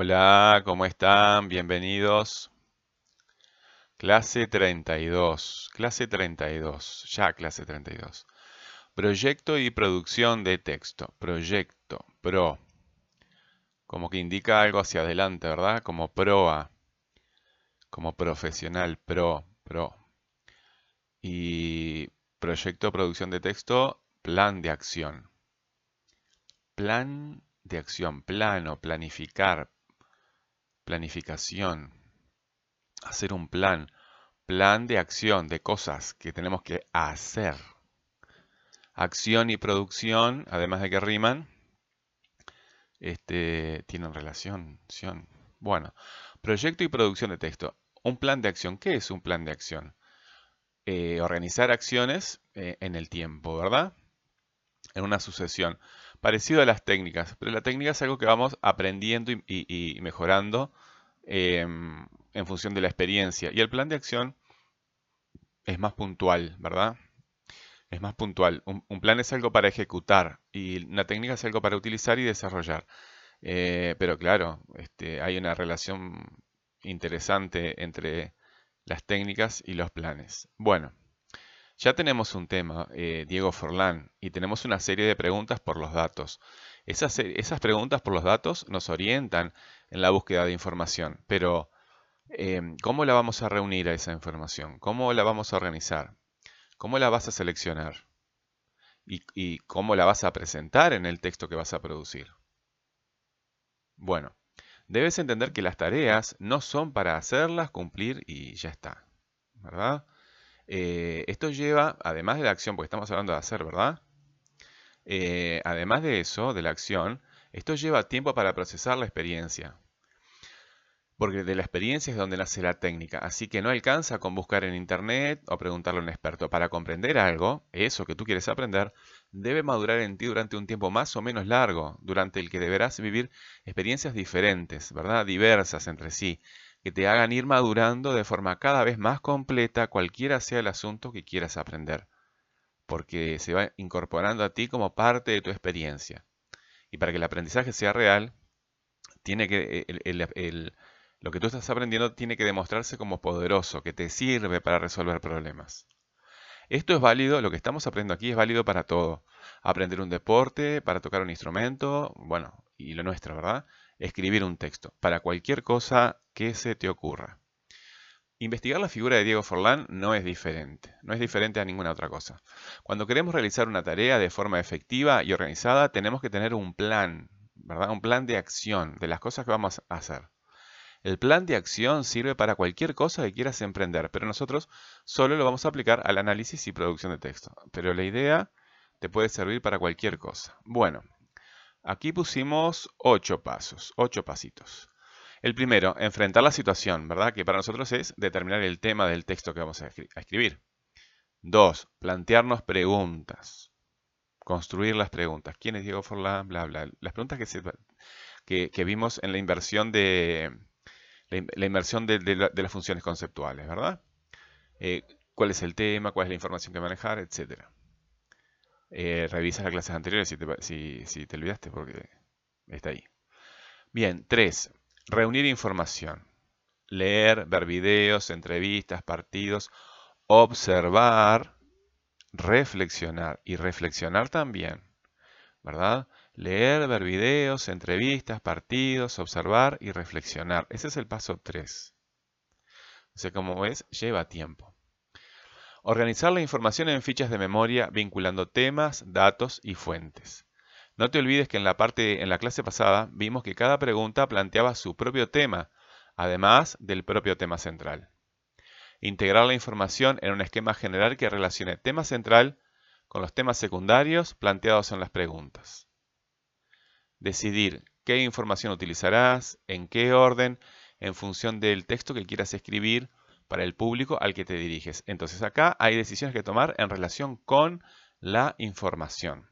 Hola, ¿cómo están? Bienvenidos. Clase 32, clase 32, ya clase 32. Proyecto y producción de texto. Proyecto, pro. Como que indica algo hacia adelante, ¿verdad? Como proa. Como profesional, pro, pro. Y proyecto, producción de texto, plan de acción. Plan de acción, plano, planificar, planificación, hacer un plan, plan de acción, de cosas que tenemos que hacer. Acción y producción, además de que riman, este, tienen relación. Bueno, proyecto y producción de texto. Un plan de acción. ¿Qué es un plan de acción? Eh, organizar acciones eh, en el tiempo, ¿verdad? En una sucesión. Parecido a las técnicas, pero la técnica es algo que vamos aprendiendo y, mejorando em, en función de la experiencia. Y el plan de acción es más puntual, ¿verdad? Es más puntual. Un, plan es algo para ejecutar y una técnica es algo para utilizar y desarrollar. Eh, pero claro, este, hay una relación interesante entre las técnicas y los planes. Bueno, ya tenemos un tema, eh, Diego Forlán, y tenemos una serie de preguntas por los datos. Esas, preguntas por los datos nos orientan en la búsqueda de información, pero em, ¿cómo la vamos a reunir a esa información? ¿Cómo la vamos a organizar? ¿Cómo la vas a seleccionar? ¿Y, cómo la vas a presentar en el texto que vas a producir? Bueno, debes entender que las tareas no son para hacerlas, cumplir y ya está. ¿Verdad? Eh, esto lleva, además de la acción, porque estamos hablando de hacer, ¿verdad? Eh, además de eso, de la acción, esto lleva tiempo para procesar la experiencia. Porque de la experiencia es donde nace la técnica. Así que no alcanza con buscar en internet o preguntarle a un experto. Para comprender algo, eso que tú quieres aprender, debe madurar en ti durante un tiempo más o menos largo, durante el que deberás vivir experiencias diferentes, ¿verdad? Diversas entre sí que te hagan ir madurando de forma cada vez más completa cualquiera sea el asunto que quieras aprender, porque se va incorporando a ti como parte de tu experiencia. Y para que el aprendizaje sea real, tiene que, lo que tú estás aprendiendo tiene que demostrarse como poderoso, que te sirve para resolver problemas. Esto es válido, lo que estamos aprendiendo aquí es válido para todo. Aprender un deporte, para tocar un instrumento, bueno, y lo nuestro, ¿verdad? Escribir un texto, para cualquier cosa que se te ocurra. Investigar la figura de Diego Forlán no es diferente, no es diferente a ninguna otra cosa. Cuando queremos realizar una tarea de forma efectiva y organizada, tenemos que tener un plan, ¿verdad? Un plan de acción de las cosas que vamos a hacer. El plan de acción sirve para cualquier cosa que quieras emprender, pero nosotros solo lo vamos a aplicar al análisis y producción de texto. Pero la idea te puede servir para cualquier cosa. Bueno, aquí pusimos ocho pasos, ocho pasitos. El primero, enfrentar la situación, ¿verdad? Que para nosotros es determinar el tema del texto que vamos a, escribir. Dos, plantearnos preguntas. Construir las preguntas. ¿Quién es Diego Forlán? Bla, bla. Las preguntas que, que vimos en la inversión de, la, inmersión de, las funciones conceptuales, ¿verdad? Eh, ¿Cuál es el tema? ¿Cuál es la información que manejar? Etcétera. Eh, revisa las clases anteriores si te, olvidaste porque está ahí. Bien, tres. Reunir información. Leer, ver videos, entrevistas, partidos, observar, reflexionar y reflexionar también, ¿verdad? Leer, ver videos, entrevistas, partidos, observar y reflexionar. Ese es el paso 3. O sea, como ves, lleva tiempo. Organizar la información en fichas de memoria vinculando temas, datos y fuentes. No te olvides que en la parte en la clase pasada vimos que cada pregunta planteaba su propio tema, además del propio tema central. Integrar la información en un esquema general que relacione tema central con los temas secundarios planteados en las preguntas decidir qué información utilizarás, en qué orden, en función del texto que quieras escribir para el público al que te diriges. Entonces acá hay decisiones que tomar en relación con la información.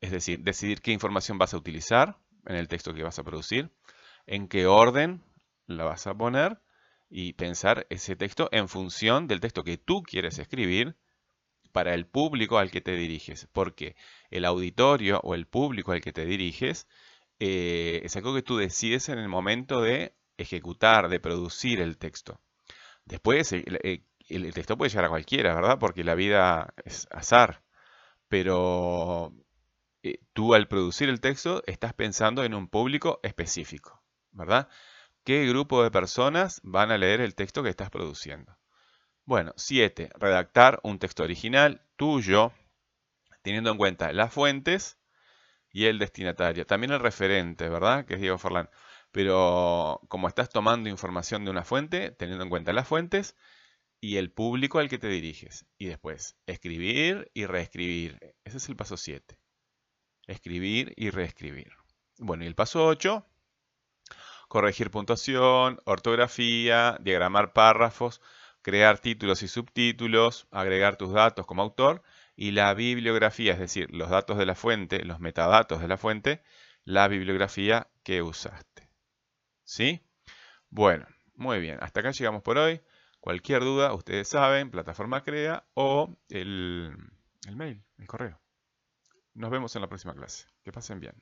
Es decir, decidir qué información vas a utilizar en el texto que vas a producir, en qué orden la vas a poner y pensar ese texto en función del texto que tú quieres escribir para el público al que te diriges, porque el auditorio o el público al que te diriges eh, es algo que tú decides en el momento de ejecutar, de producir el texto. Después, el, el texto puede llegar a cualquiera, ¿verdad? Porque la vida es azar. Pero eh, tú al producir el texto estás pensando en un público específico, ¿verdad? ¿Qué grupo de personas van a leer el texto que estás produciendo? Bueno, 7. Redactar un texto original tuyo, teniendo en cuenta las fuentes y el destinatario. También el referente, ¿verdad? Que es Diego Forlán. Pero como estás tomando información de una fuente, teniendo en cuenta las fuentes y el público al que te diriges. Y después, escribir y reescribir. Ese es el paso 7. Escribir y reescribir. Bueno, y el paso 8, corregir puntuación, ortografía, diagramar párrafos, crear títulos y subtítulos, agregar tus datos como autor y la bibliografía, es decir, los datos de la fuente, los metadatos de la fuente, la bibliografía que usaste. ¿Sí? Bueno, muy bien, hasta acá llegamos por hoy. Cualquier duda, ustedes saben, plataforma crea o el, el mail, el correo. Nos vemos en la próxima clase. Que pasen bien.